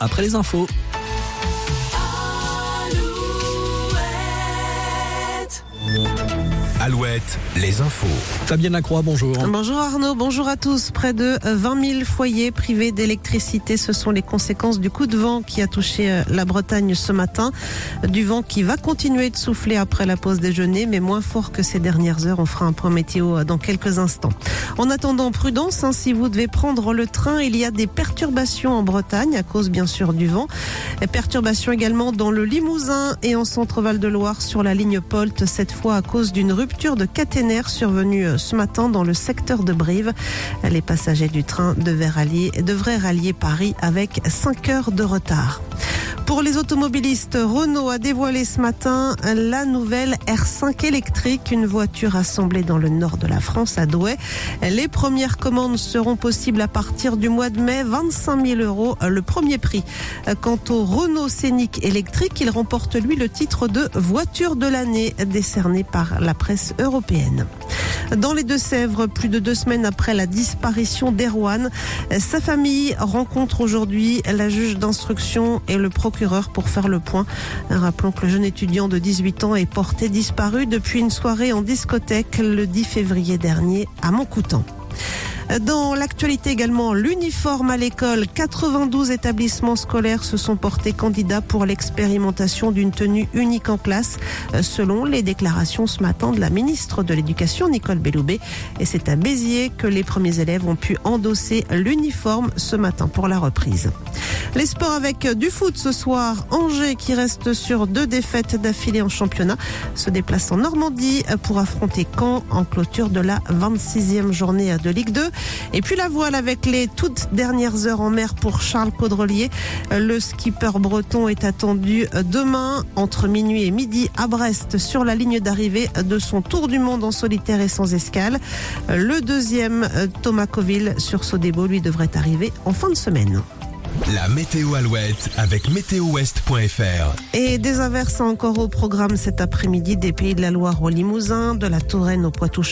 après les infos. Alouette, les infos. Fabienne Lacroix, bonjour. Bonjour Arnaud, bonjour à tous. Près de 20 000 foyers privés d'électricité, ce sont les conséquences du coup de vent qui a touché euh, la Bretagne ce matin. Du vent qui va continuer de souffler après la pause déjeuner, mais moins fort que ces dernières heures. On fera un point météo euh, dans quelques instants. En attendant, prudence, hein, si vous devez prendre le train, il y a des perturbations en Bretagne à cause bien sûr du vent. Et perturbations également dans le Limousin et en centre-val de Loire sur la ligne Polt, cette fois à cause d'une rupture rupture de caténaire survenue euh, ce matin dans le secteur de Brive. Les passagers du train devaient rallier, devraient rallier Paris avec 5 heures de retard. Pour les automobilistes, Renault a dévoilé ce matin la nouvelle R5 électrique, une voiture assemblée dans le nord de la France, à Douai. Les premières commandes seront possibles à partir du mois de mai, 25 000 euros le premier prix. Quant au Renault Scénic électrique, il remporte lui le titre de voiture de l'année décerné par la presse européenne. Dans les Deux-Sèvres, plus de deux semaines après la disparition d'Erwan, sa famille rencontre aujourd'hui la juge d'instruction et le procureur pour faire le point. Rappelons que le jeune étudiant de 18 ans est porté disparu depuis une soirée en discothèque le 10 février dernier à Montcoutan. Dans l'actualité également, l'uniforme à l'école. 92 établissements scolaires se sont portés candidats pour l'expérimentation d'une tenue unique en classe, selon les déclarations ce matin de la ministre de l'Éducation, Nicole Belloubet. Et c'est à Béziers que les premiers élèves ont pu endosser l'uniforme ce matin pour la reprise. Les sports avec du foot ce soir. Angers qui reste sur deux défaites d'affilée en championnat se déplace en Normandie pour affronter Caen en clôture de la 26e journée de Ligue 2. Et puis la voile avec les toutes dernières heures en mer pour Charles Caudrelier. Le skipper breton est attendu demain entre minuit et midi à Brest sur la ligne d'arrivée de son tour du monde en solitaire et sans escale. Le deuxième, Thomas Coville sur Sodebo, lui devrait arriver en fin de semaine. La météo Alouette avec météowest.fr. Et des averses encore au programme cet après-midi des Pays de la Loire au Limousin, de la Touraine au Poitou